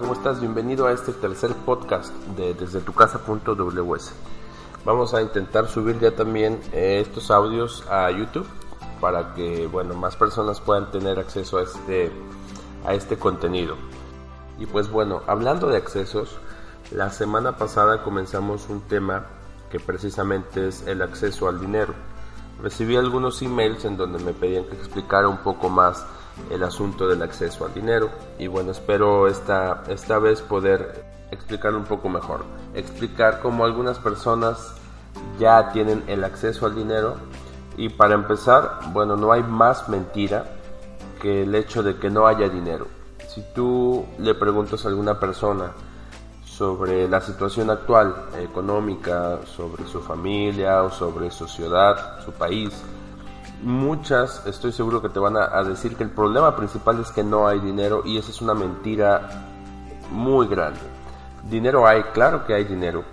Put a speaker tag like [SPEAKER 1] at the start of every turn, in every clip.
[SPEAKER 1] ¿Cómo estás? Bienvenido a este tercer podcast de desde tu casa.ws. Vamos a intentar subir ya también eh, estos audios a YouTube para que bueno, más personas puedan tener acceso a este a este contenido. Y pues bueno, hablando de accesos, la semana pasada comenzamos un tema que precisamente es el acceso al dinero. Recibí algunos emails en donde me pedían que explicara un poco más el asunto del acceso al dinero. Y bueno espero esta, esta vez poder explicar un poco mejor. Explicar cómo algunas personas ya tienen el acceso al dinero. Y para empezar bueno no hay más mentira que el hecho de que no haya dinero. Si tú le preguntas a alguna persona sobre la situación actual económica sobre su familia o sobre su ciudad su país muchas estoy seguro que te van a, decir que el problema principal es que no hay dinero y esa es una mentira muy grande. Dinero hay, claro que hay dinero.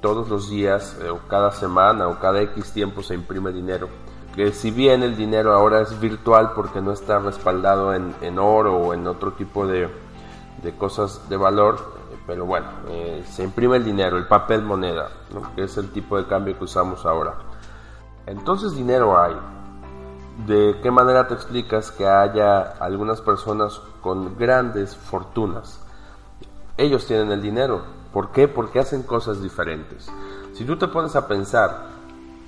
[SPEAKER 1] Todos los días eh, o cada semana o cada X tiempo se imprime dinero. Que si bien el dinero ahora es virtual porque no está respaldado en, oro o en otro tipo de, cosas de valor, pero bueno, eh, se imprime el dinero, el papel moneda, que es el tipo de cambio que usamos ahora. Entonces dinero hay, ¿De qué manera te explicas que haya algunas personas con grandes fortunas? Ellos tienen el dinero. ¿Por qué? Porque hacen cosas diferentes. Si tú te pones a pensar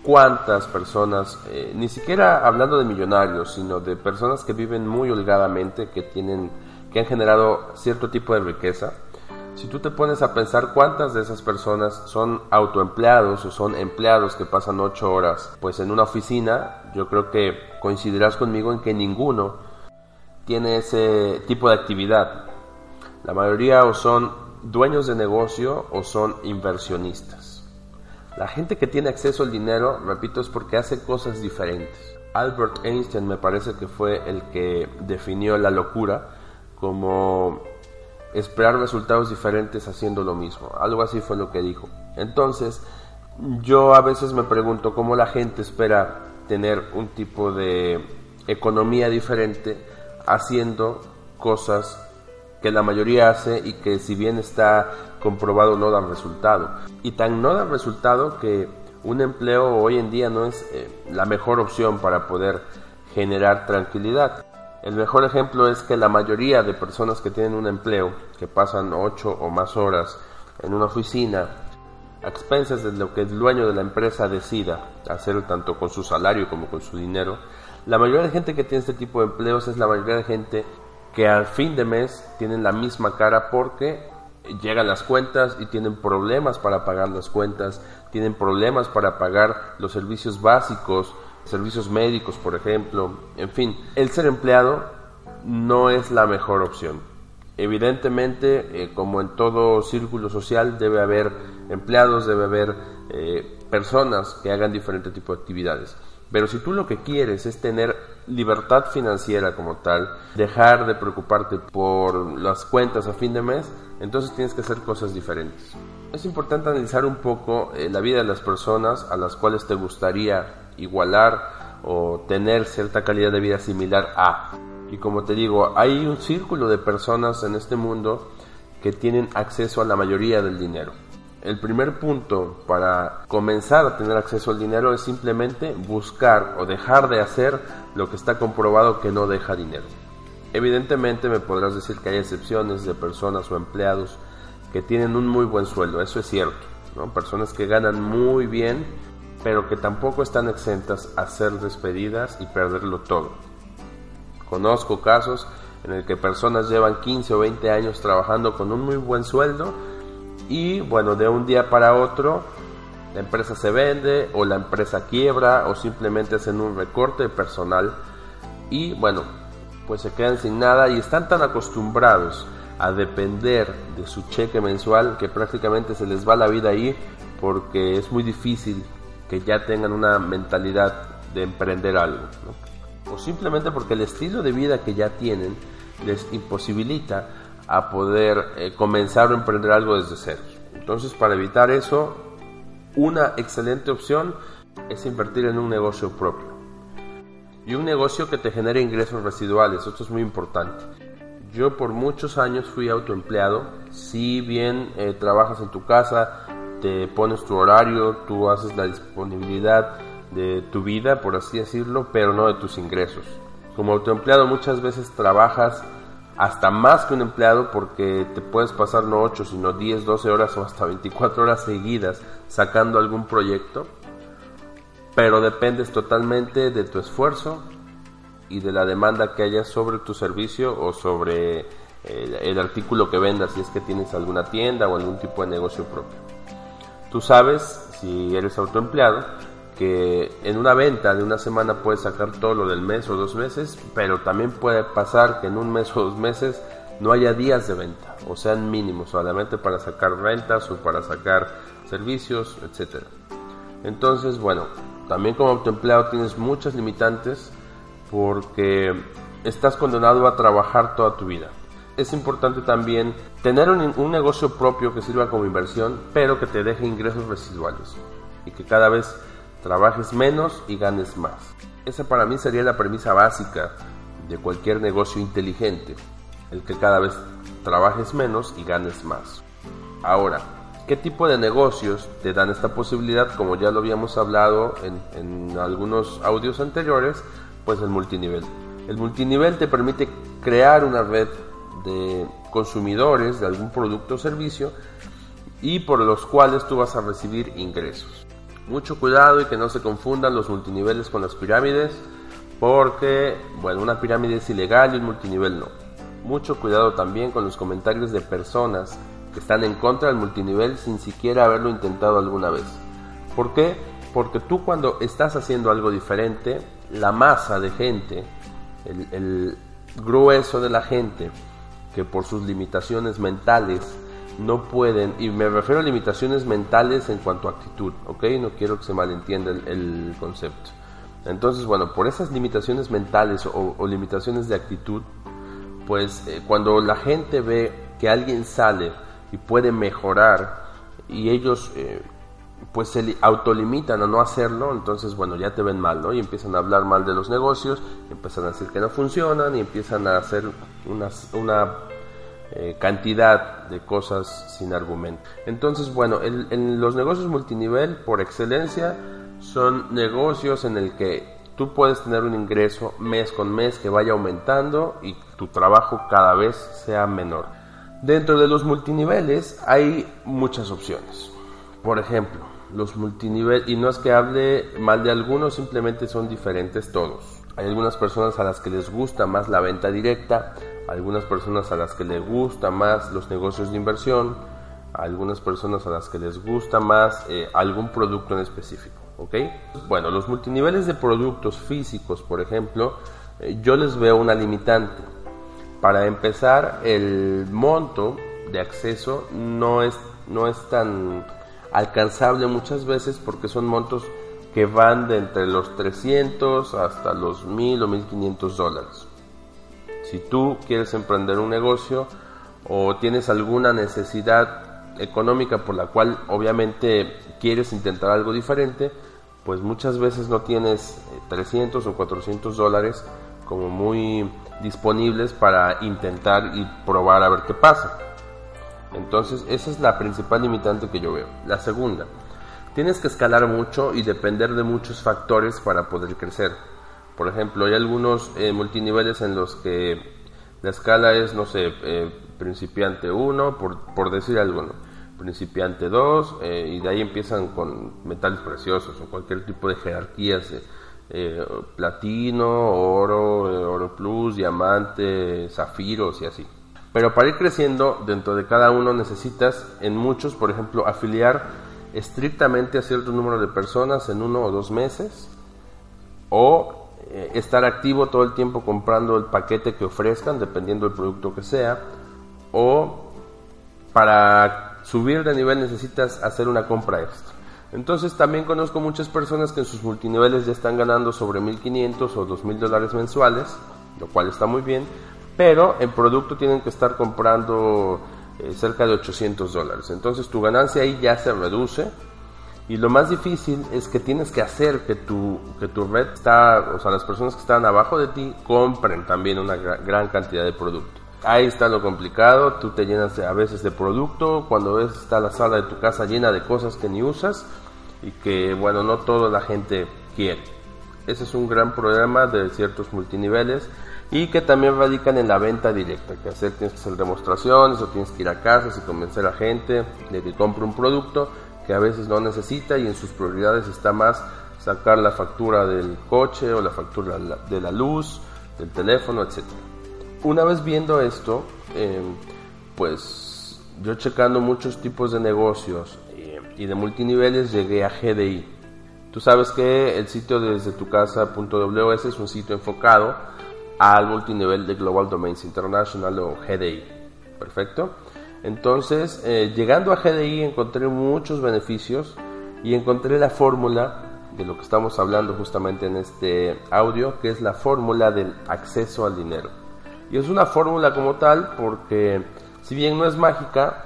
[SPEAKER 1] cuántas personas, eh, ni siquiera hablando de millonarios, sino de personas que viven muy holgadamente, que tienen, que han generado cierto tipo de riqueza, si tú te pones a pensar cuántas de esas personas son autoempleados o son empleados que pasan ocho horas pues en una oficina, yo creo que coincidirás conmigo en que ninguno tiene ese tipo de actividad. La mayoría o son dueños de negocio o son inversionistas. La gente que tiene acceso al dinero, repito, es porque hace cosas diferentes. Albert Einstein me parece que fue el que definió la locura como esperar resultados diferentes haciendo lo mismo. Algo así fue lo que dijo. Entonces, yo a veces me pregunto cómo la gente espera tener un tipo de economía diferente haciendo cosas que la mayoría hace y que si bien está comprobado no dan resultado. Y tan no dan resultado que un empleo hoy en día no es eh, la mejor opción para poder generar tranquilidad. El mejor ejemplo es que la mayoría de personas que tienen un empleo, que pasan ocho o más horas en una oficina, a expensas de lo que el dueño de la empresa decida hacer tanto con su salario como con su dinero, la mayoría de gente que tiene este tipo de empleos es la mayoría de gente que al fin de mes tienen la misma cara porque llegan las cuentas y tienen problemas para pagar las cuentas, tienen problemas para pagar los servicios básicos, servicios médicos, por ejemplo, en fin, el ser empleado no es la mejor opción. Evidentemente, eh, como en todo círculo social, debe haber empleados, debe haber eh, personas que hagan diferente tipo de actividades. Pero si tú lo que quieres es tener libertad financiera como tal, dejar de preocuparte por las cuentas a fin de mes, entonces tienes que hacer cosas diferentes. Es importante analizar un poco eh, la vida de las personas a las cuales te gustaría igualar o tener cierta calidad de vida similar a. Y como te digo, hay un círculo de personas en este mundo que tienen acceso a la mayoría del dinero. El primer punto para comenzar a tener acceso al dinero es simplemente buscar o dejar de hacer lo que está comprobado que no deja dinero. Evidentemente me podrás decir que hay excepciones de personas o empleados que tienen un muy buen sueldo, eso es cierto. ¿no? Personas que ganan muy bien pero que tampoco están exentas a ser despedidas y perderlo todo. Conozco casos en el que personas llevan 15 o 20 años trabajando con un muy buen sueldo y bueno, de un día para otro la empresa se vende o la empresa quiebra o simplemente hacen un recorte personal y bueno, pues se quedan sin nada y están tan acostumbrados a depender de su cheque mensual que prácticamente se les va la vida ahí porque es muy difícil que ya tengan una mentalidad de emprender algo. O simplemente porque el estilo de vida que ya tienen les imposibilita a poder eh, comenzar a emprender algo desde cero. Entonces para evitar eso, una excelente opción es invertir en un negocio propio. Y un negocio que te genere ingresos residuales, esto es muy importante. Yo por muchos años fui autoempleado. Si bien eh, trabajas en tu casa, te pones tu horario, tú haces la disponibilidad de tu vida, por así decirlo, pero no de tus ingresos. Como autoempleado muchas veces trabajas hasta más que un empleado porque te puedes pasar no 8, sino 10, 12 horas o hasta 24 horas seguidas sacando algún proyecto, pero dependes totalmente de tu esfuerzo, y de la demanda que haya sobre tu servicio o sobre eh, el, artículo que vendas, si es que tienes alguna tienda o algún tipo de negocio propio. Tú sabes, si eres autoempleado, que en una venta de una semana puedes sacar todo lo del mes o dos meses, pero también puede pasar que en un mes o dos meses no haya días de venta, o sean mínimos, solamente para sacar rentas o para sacar servicios, etc. Entonces, bueno, también como autoempleado tienes muchas limitantes porque estás condenado a trabajar toda tu vida. Es importante también tener un, negocio propio que sirva como inversión, pero que te deje ingresos residuales y que cada vez trabajes menos y ganes más. Esa para mí sería la premisa básica de cualquier negocio inteligente, el que cada vez trabajes menos y ganes más. Ahora, ¿qué tipo de negocios te dan esta posibilidad? Como ya lo habíamos hablado en, en algunos audios anteriores, pues el multinivel. El multinivel te permite crear una red de consumidores de algún producto o servicio y por los cuales tú vas a recibir ingresos. Mucho cuidado y que no se confundan los multiniveles con las pirámides, porque, bueno, una pirámide es ilegal y un multinivel no. Mucho cuidado también con los comentarios de personas que están en contra del multinivel sin siquiera haberlo intentado alguna vez. ¿Por qué? Porque tú cuando estás haciendo algo diferente, la masa de gente, el, grueso de la gente, que por sus limitaciones mentales no pueden, y me refiero a limitaciones mentales en cuanto a actitud, ¿ok? No quiero que se malentienda el, concepto. Entonces, bueno, por esas limitaciones mentales o, limitaciones de actitud, pues eh, cuando la gente ve que alguien sale y puede mejorar y ellos eh, pues se autolimitan a no hacerlo, entonces bueno, ya te ven mal, ¿no? Y empiezan a hablar mal de los negocios, empiezan a decir que no funcionan y empiezan a hacer una, eh, cantidad de cosas sin argumento. Entonces, bueno, en los negocios multinivel, por excelencia, son negocios en el que tú puedes tener un ingreso mes con mes que vaya aumentando y tu trabajo cada vez sea menor. Dentro de los multiniveles hay muchas opciones. Por ejemplo, los multinivel, y no es que hable mal de algunos, simplemente son diferentes todos. Hay algunas personas a las que les gusta más la venta directa, algunas personas a las que les gusta más los negocios de inversión, algunas personas a las que les gusta más eh, algún producto en específico. ¿ok? Bueno, los multiniveles de productos físicos, por ejemplo, eh, yo les veo una limitante. Para empezar, el monto de acceso no es, no es tan alcanzable muchas veces porque son montos que van de entre los 300 hasta los 1000 o 1500 dólares. Si tú quieres emprender un negocio o tienes alguna necesidad económica por la cual obviamente quieres intentar algo diferente, pues muchas veces no tienes 300 eh, o 400 dólares como muy disponibles para intentar y probar a ver qué pasa. Entonces, esa es la principal limitante que yo veo. La segunda, tienes que escalar mucho y depender de muchos factores para poder crecer. Por ejemplo, hay algunos eh, multiniveles en los que la escala es, no sé, eh, principiante 1, por, decir algo. principiante 2 eh, y de ahí empiezan con metales preciosos o cualquier tipo de jerarquías platino, oro, oro plus, diamante, zafiros y así. Pero para ir creciendo dentro de cada uno necesitas en muchos, por ejemplo, afiliar estrictamente a cierto número de personas en uno o dos meses o estar activo todo el tiempo comprando el paquete que ofrezcan dependiendo del producto que sea o para subir de nivel necesitas hacer una compra extra. Entonces también conozco muchas personas que en sus multiniveles ya están ganando sobre 1500 o 2000 dólares mensuales, lo cual está muy bien, pero en producto tienen que estar comprando eh, cerca de 800 dólares. Entonces tu ganancia ahí ya se reduce y lo más difícil es que tienes que hacer que tu, que tu red está, o sea, las personas que están abajo de ti compren también una gran cantidad de producto. Ahí está lo complicado, tú te llenas a veces de producto, cuando ves está la sala de tu casa llena de cosas que ni usas y que bueno, no toda la gente quiere. Ese es un gran problema de ciertos multiniveles y que también radican en la venta directa, que hacer tienes que hacer demostraciones o tienes que ir a casas y convencer a gente de que compre un producto que a veces no necesita y en sus prioridades está más sacar la factura del coche o la factura de la luz, del teléfono, etcétera. Una vez viendo esto, em, pues yo checando muchos tipos de negocios eh, y de multiniveles llegué a GDI. Tú sabes que el sitio desde tu casa.ws es un sitio enfocado al multinivel de Global Domains International o GDI. Perfecto. Entonces, eh, llegando a GDI encontré muchos beneficios y encontré la fórmula de lo que estamos hablando justamente en este audio, que es la fórmula del acceso al dinero. Y es una fórmula como tal porque si bien no es mágica,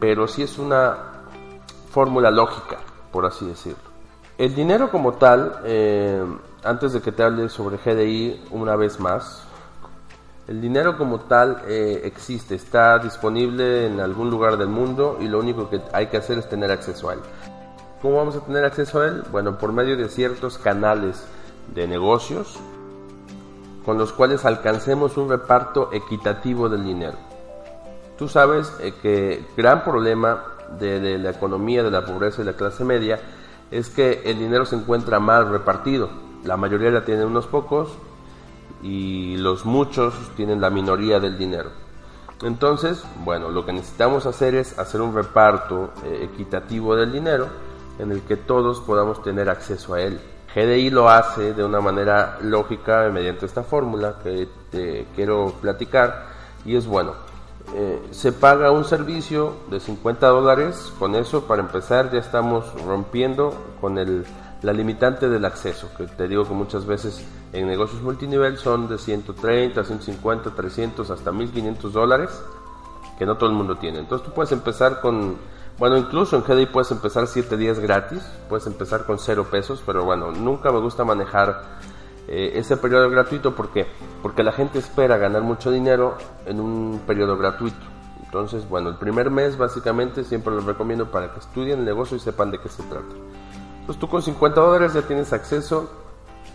[SPEAKER 1] pero sí es una fórmula lógica, por así decirlo. El dinero como tal, eh, antes de que te hable sobre GDI una vez más, el dinero como tal eh, existe, está disponible en algún lugar del mundo y lo único que hay que hacer es tener acceso a él. ¿Cómo vamos a tener acceso a él? Bueno, por medio de ciertos canales de negocios con los cuales alcancemos un reparto equitativo del dinero. Tú sabes eh, que gran problema de, la economía, de la pobreza y la clase media es que el dinero se encuentra mal repartido. La mayoría la tienen unos pocos y los muchos tienen la minoría del dinero. Entonces, bueno, lo que necesitamos hacer es hacer un reparto eh, equitativo del dinero en el que todos podamos tener acceso a él. GDI lo hace de una manera lógica mediante esta fórmula que te quiero platicar y es bueno. Eh, se paga un servicio de 50 dólares, con eso para empezar ya estamos rompiendo con el, la limitante del acceso, que te digo que muchas veces en negocios multinivel son de 130, 150, 300 hasta 1500 dólares, que no todo el mundo tiene. Entonces tú puedes empezar con bueno, incluso en GDI puedes empezar 7 días gratis, puedes empezar con 0 pesos, pero bueno, nunca me gusta manejar eh, ese periodo gratuito porque porque la gente espera ganar mucho dinero en un periodo gratuito. Entonces, bueno, el primer mes básicamente siempre los recomiendo para que estudien el negocio y sepan de qué se trata. Entonces tú con 50 dólares ya tienes acceso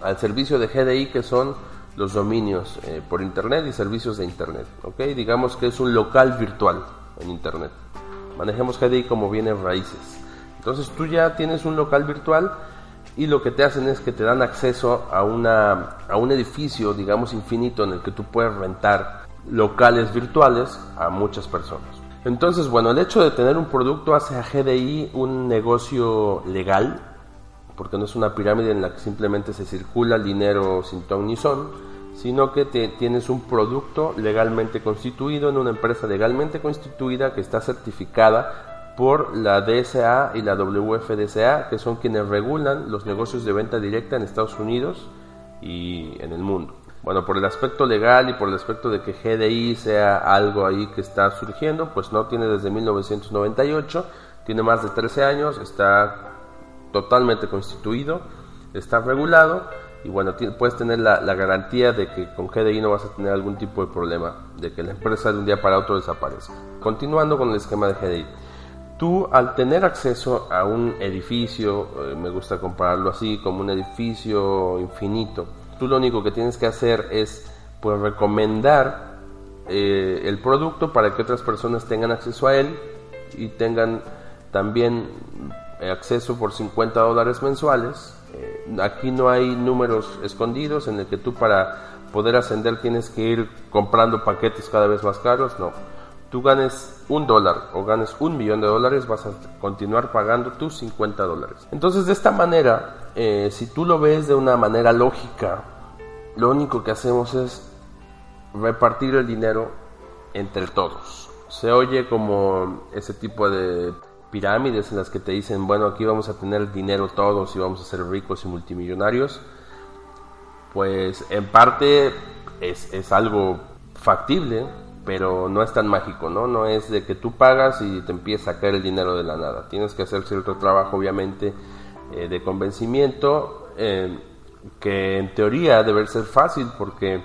[SPEAKER 1] al servicio de GDI que son los dominios eh, por internet y servicios de internet. ¿ok? Digamos que es un local virtual en internet manejemos GDI como bienes raíces. Entonces tú ya tienes un local virtual y lo que te hacen es que te dan acceso a, una, a un edificio, digamos, infinito en el que tú puedes rentar locales virtuales a muchas personas. Entonces, bueno, el hecho de tener un producto hace a GDI un negocio legal, porque no es una pirámide en la que simplemente se circula el dinero sin ton ni son, sino que tienes un producto legalmente constituido en una empresa legalmente constituida que está certificada por la DSA y la WFDSA, que son quienes regulan los negocios de venta directa en Estados Unidos y en el mundo. Bueno, por el aspecto legal y por el aspecto de que GDI sea algo ahí que está surgiendo, pues no tiene desde 1998, tiene más de 13 años, está totalmente constituido, está regulado y bueno, puedes tener la, garantía de que con GDI no vas a tener algún tipo de problema, de que la empresa de un día para otro desaparezca. Continuando con el esquema de GDI, tú al tener acceso a un edificio, eh, me gusta compararlo así, como un edificio infinito, tú lo único que tienes que hacer es pues recomendar eh, el producto para que otras personas tengan acceso a él y tengan también acceso por 50 dólares mensuales. Eh, aquí no hay números escondidos en el que tú para poder ascender tienes que ir comprando paquetes cada vez más caros, no. Tú ganes un dólar o ganes un millón de dólares, vas a continuar pagando tus 50 dólares. Entonces, de esta manera, eh, si tú lo ves de una manera lógica, lo único que hacemos es repartir el dinero entre todos. Se oye como ese tipo de pirámides en las que te dicen, bueno, aquí vamos a tener dinero todos y vamos a ser ricos y multimillonarios. Pues en parte es, es algo factible, pero no es tan mágico, ¿no? No es de que tú pagas y te empieza a caer el dinero de la nada. Tienes que hacer cierto trabajo, obviamente, eh, de convencimiento, eh, que en teoría debe ser fácil, porque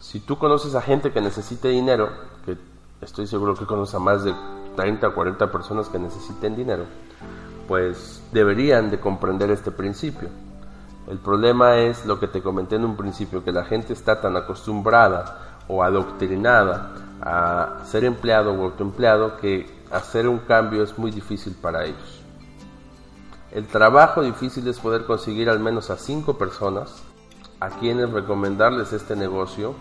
[SPEAKER 1] si tú conoces a gente que necesite dinero, que estoy seguro que conoces a más de 30 o 40 personas que necesiten dinero, pues deberían de comprender este principio. El problema es lo que te comenté en un principio, que la gente está tan acostumbrada o adoctrinada a ser empleado o autoempleado que hacer un cambio es muy difícil para ellos. El trabajo difícil es poder conseguir al menos a cinco personas a quienes recomendarles este negocio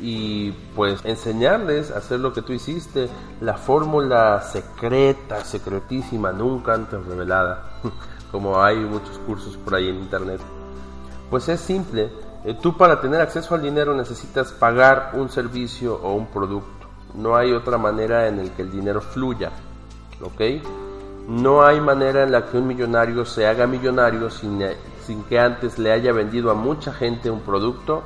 [SPEAKER 1] y pues enseñarles a hacer lo que tú hiciste, la fórmula secreta, secretísima, nunca antes revelada, como hay muchos cursos por ahí en internet. Pues es simple, eh, tú para tener acceso al dinero necesitas pagar un servicio o un producto. No hay otra manera en el que el dinero fluya, ¿ok? No hay manera en la que un millonario se haga millonario sin, eh, sin que antes le haya vendido a mucha gente un producto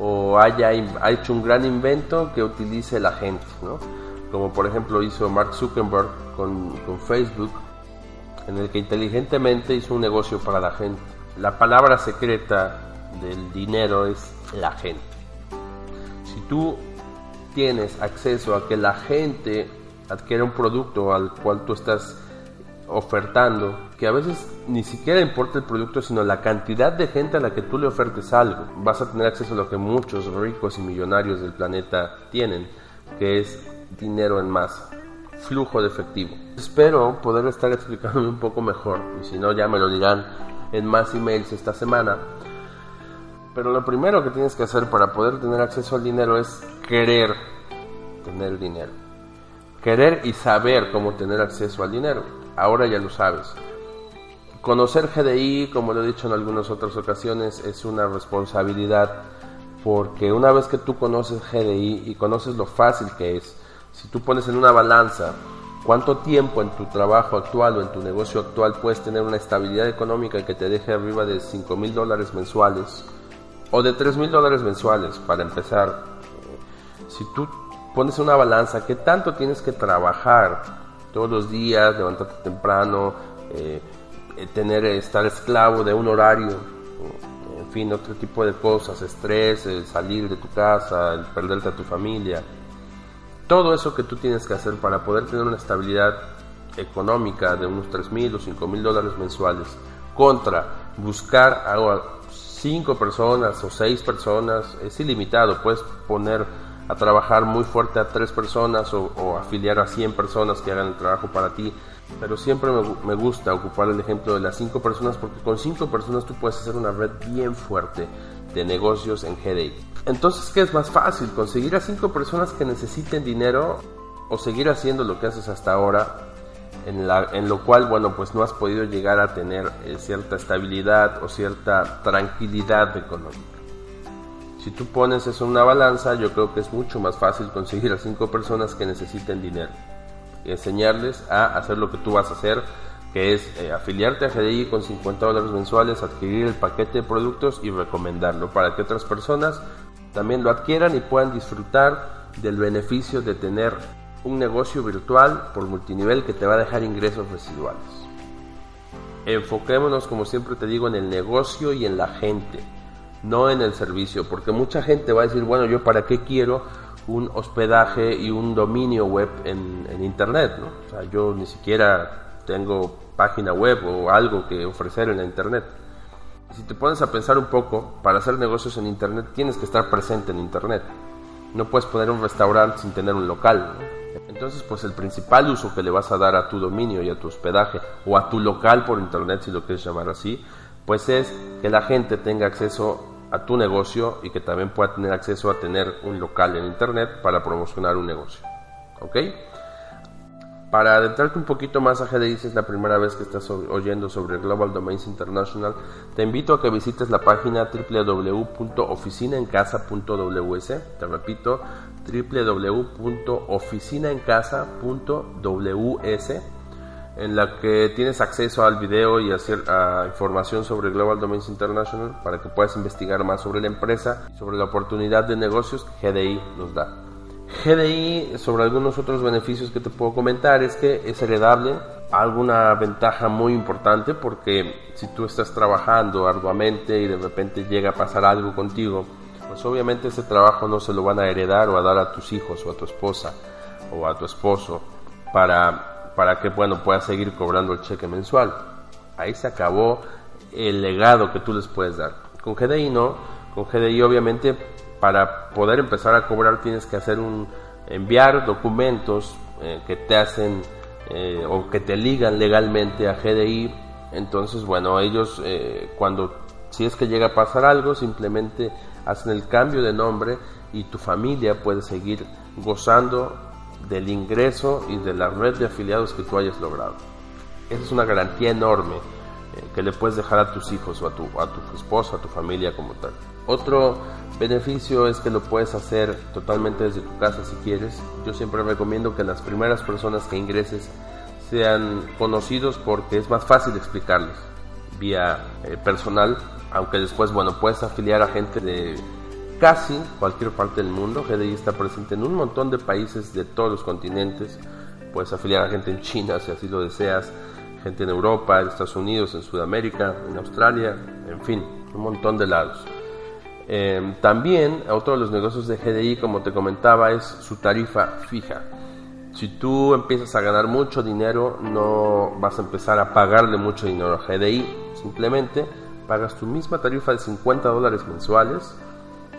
[SPEAKER 1] o haya hecho un gran invento que utilice la gente, ¿no? como por ejemplo hizo Mark Zuckerberg con, con Facebook, en el que inteligentemente hizo un negocio para la gente. La palabra secreta del dinero es la gente. Si tú tienes acceso a que la gente adquiera un producto al cual tú estás ofertando, que a veces ni siquiera importa el producto, sino la cantidad de gente a la que tú le ofertes algo. Vas a tener acceso a lo que muchos ricos y millonarios del planeta tienen, que es dinero en masa, flujo de efectivo. Espero poder estar explicándome un poco mejor, y si no ya me lo dirán en más emails esta semana. Pero lo primero que tienes que hacer para poder tener acceso al dinero es querer tener dinero. Querer y saber cómo tener acceso al dinero ahora ya lo sabes. Conocer GDI, como lo he dicho en algunas otras ocasiones, es una responsabilidad porque una vez que tú conoces GDI y conoces lo fácil que es, si tú pones en una balanza cuánto tiempo en tu trabajo actual o en tu negocio actual puedes tener una estabilidad económica que te deje arriba de 5 mil dólares mensuales o de 3 mil dólares mensuales para empezar, si tú pones en una balanza qué tanto tienes que trabajar todos los días, levantarte temprano, eh, eh, tener, estar esclavo de un horario, en fin, otro tipo de cosas, estrés, salir de tu casa, perderte a tu familia. Todo eso que tú tienes que hacer para poder tener una estabilidad económica de unos 3 mil o 5 mil dólares mensuales contra buscar a 5 personas o 6 personas es ilimitado. Puedes poner a trabajar muy fuerte a tres personas o, afiliar a 100 personas que hagan el trabajo para ti. Pero siempre me, gusta ocupar el ejemplo de las cinco personas porque con cinco personas tú puedes hacer una red bien fuerte de negocios en GDI. Entonces, ¿qué es más fácil? ¿Conseguir a cinco personas que necesiten dinero o seguir haciendo lo que haces hasta ahora? En lo cual, bueno, pues no has podido llegar a tener eh, cierta estabilidad o cierta tranquilidad económica. Si tú pones eso en una balanza, yo creo que es mucho más fácil conseguir a cinco personas que necesiten dinero y enseñarles a hacer lo que tú vas a hacer, que es eh, afiliarte a GDI con 50 dólares mensuales, adquirir el paquete de productos y recomendarlo para que otras personas también lo adquieran y puedan disfrutar del beneficio de tener un negocio virtual por multinivel que te va a dejar ingresos residuales. Enfoquémonos, como siempre te digo, en el negocio y en la gente no en el servicio, porque mucha gente va a decir, bueno, yo para qué quiero un hospedaje y un dominio web en, Internet, ¿no? O sea, yo ni siquiera tengo página web o algo que ofrecer en la Internet. Si te pones a pensar un poco, para hacer negocios en Internet tienes que estar presente en Internet. No puedes poner un restaurante sin tener un local, Entonces, pues el principal uso que le vas a dar a tu dominio y a tu hospedaje o a tu local por internet, si lo quieres llamar así, pues es que la gente tenga acceso a tu negocio y que también pueda tener acceso a tener un local en internet para promocionar un negocio. ¿Ok? Para adentrarte un poquito más a GDI, si es la primera vez que estás oyendo sobre Global Domains International, te invito a que visites la página www.oficinaencasa.ws. Te repito, www.oficinaencasa.ws en la que tienes acceso al video y a, información sobre Global Domains International para que puedas investigar más sobre la empresa y sobre la oportunidad de negocios que GDI nos da. GDI, sobre algunos otros beneficios que te puedo comentar, es que es heredable. Alguna ventaja muy importante porque si tú estás trabajando arduamente y de repente llega a pasar algo contigo, pues obviamente ese trabajo no se lo van a heredar o a dar a tus hijos o a tu esposa o a tu esposo para, para que bueno, puedas seguir cobrando el cheque mensual. Ahí se acabó el legado que tú les puedes dar. Con GDI no, con GDI obviamente para poder empezar a cobrar tienes que hacer un enviar documentos eh, que te hacen eh, o que te ligan legalmente a GDI entonces bueno ellos eh, cuando si es que llega a pasar algo simplemente hacen el cambio de nombre y tu familia puede seguir gozando del ingreso y de la red de afiliados que tú hayas logrado esa es una garantía enorme que le puedes dejar a tus hijos o a tu, a tu esposa, a tu familia como tal. Otro beneficio es que lo puedes hacer totalmente desde tu casa si quieres. Yo siempre recomiendo que las primeras personas que ingreses sean conocidos porque es más fácil explicarles vía eh, personal, aunque después, bueno, puedes afiliar a gente de casi cualquier parte del mundo. GDI está presente en un montón de países de todos los continentes. Puedes afiliar a gente en China si así lo deseas, gente en Europa, en Estados Unidos, en Sudamérica, en Australia, en fin, un montón de lados. Em, también otro de los negocios de GDI, como te comentaba, es su tarifa fija. Si tú empiezas a ganar mucho dinero, no vas a empezar a pagarle mucho dinero a GDI. Simplemente pagas tu misma tarifa de 50 dólares mensuales,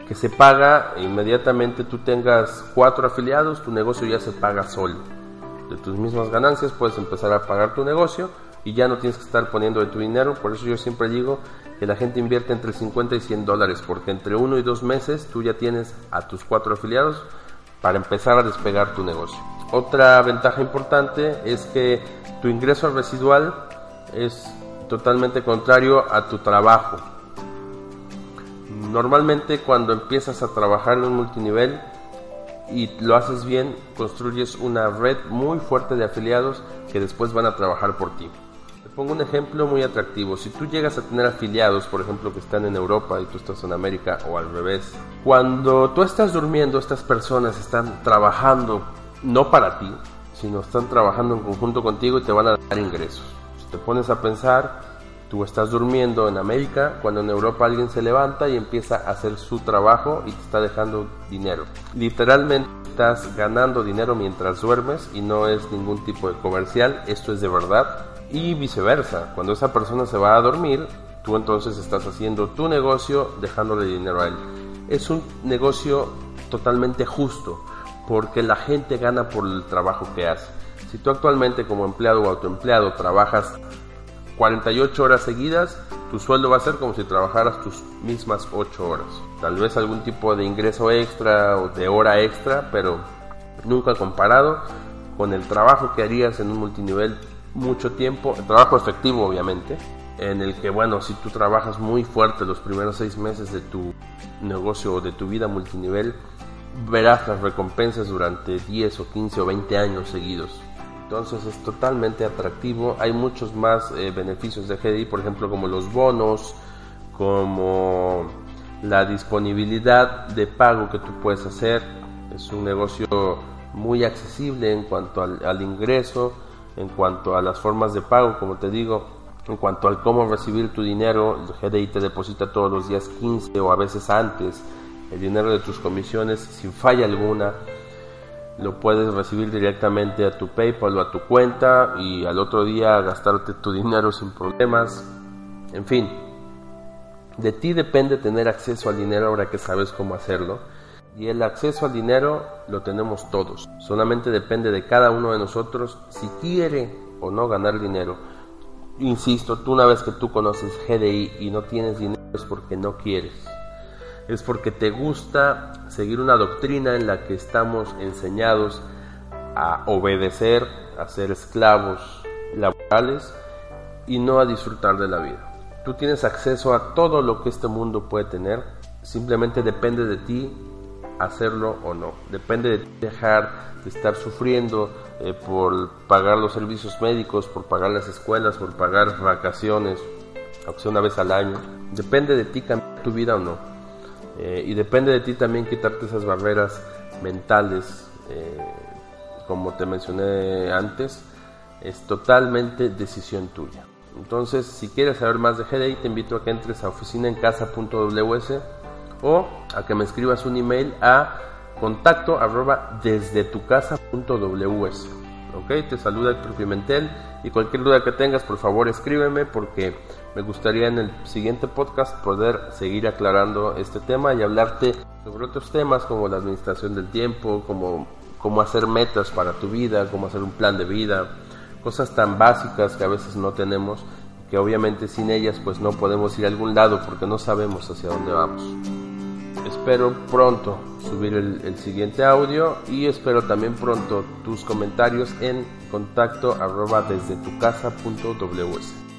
[SPEAKER 1] que se paga inmediatamente tú tengas cuatro afiliados, tu negocio ya se paga solo. De tus mismas ganancias puedes empezar a pagar tu negocio y ya no tienes que estar poniendo de tu dinero. Por eso yo siempre digo que la gente invierte entre 50 y 100 dólares, porque entre uno y dos meses tú ya tienes a tus cuatro afiliados para empezar a despegar tu negocio. Otra ventaja importante es que tu ingreso residual es totalmente contrario a tu trabajo. Normalmente cuando empiezas a trabajar en un multinivel y lo haces bien, construyes una red muy fuerte de afiliados que después van a trabajar por ti pongo un ejemplo muy atractivo. Si tú llegas a tener afiliados, por ejemplo, que están en Europa y tú estás en América o al revés, cuando tú estás durmiendo, estas personas están trabajando no para ti, sino están trabajando en conjunto contigo y te van a dar ingresos. Si te pones a pensar, tú estás durmiendo en América, cuando en Europa alguien se levanta y empieza a hacer su trabajo y te está dejando dinero. Literalmente estás ganando dinero mientras duermes y no es ningún tipo de comercial, esto es de verdad y viceversa. Cuando esa persona se va a dormir, tú entonces estás haciendo tu negocio dejándole dinero a él. Es un negocio totalmente justo porque la gente gana por el trabajo que hace. Si tú actualmente como empleado o autoempleado trabajas 48 horas seguidas, tu sueldo va a ser como si trabajaras tus mismas 8 horas. Tal vez algún tipo de ingreso extra o de hora extra, pero nunca comparado con el trabajo que harías en un multinivel mucho tiempo, trabajo efectivo obviamente, en el que bueno, si tú trabajas muy fuerte los primeros seis meses de tu negocio o de tu vida multinivel, verás las recompensas durante 10 o 15 o 20 años seguidos. Entonces es totalmente atractivo. Hay muchos más eh, beneficios de GDI, por ejemplo, como los bonos, como la disponibilidad de pago que tú puedes hacer. Es un negocio muy accesible en cuanto al, ingreso en cuanto a las formas de pago, como te digo, en cuanto al cómo recibir tu dinero, el GDI te deposita todos los días 15 o a veces antes el dinero de tus comisiones sin falla alguna. Lo puedes recibir directamente a tu PayPal o a tu cuenta y al otro día gastarte tu dinero sin problemas. En fin, de ti depende tener acceso al dinero ahora que sabes cómo hacerlo. Y el acceso al dinero lo tenemos todos. Solamente depende de cada uno de nosotros si quiere o no ganar dinero. Insisto, tú una vez que tú conoces GDI y no tienes dinero es porque no quieres. Es porque te gusta seguir una doctrina en la que estamos enseñados a obedecer, a ser esclavos laborales y no a disfrutar de la vida. Tú tienes acceso a todo lo que este mundo puede tener, simplemente depende de ti hacerlo o no. Depende de dejar de estar sufriendo eh, por pagar los servicios médicos, por pagar las escuelas, por pagar vacaciones, aunque sea una vez al año. Depende de ti cambiar tu vida o no. Eh, y depende de ti también quitarte esas barreras mentales, eh, como te mencioné antes, es totalmente decisión tuya. Entonces, si quieres saber más de GDI, te invito a que entres a oficinaencasa.ws o a que me escribas un email a contacto desde tu casa.ws. Ok, te saluda Héctor Pimentel y cualquier duda que tengas, por favor escríbeme porque me gustaría en el siguiente podcast poder seguir aclarando este tema y hablarte sobre otros temas como la administración del tiempo, como cómo hacer metas para tu vida, cómo hacer un plan de vida, cosas tan básicas que a veces no tenemos, que obviamente sin ellas pues no podemos ir a algún lado porque no sabemos hacia dónde vamos. Espero pronto subir el, siguiente audio y espero también pronto tus comentarios en contacto arroba desde tu casa punto ws.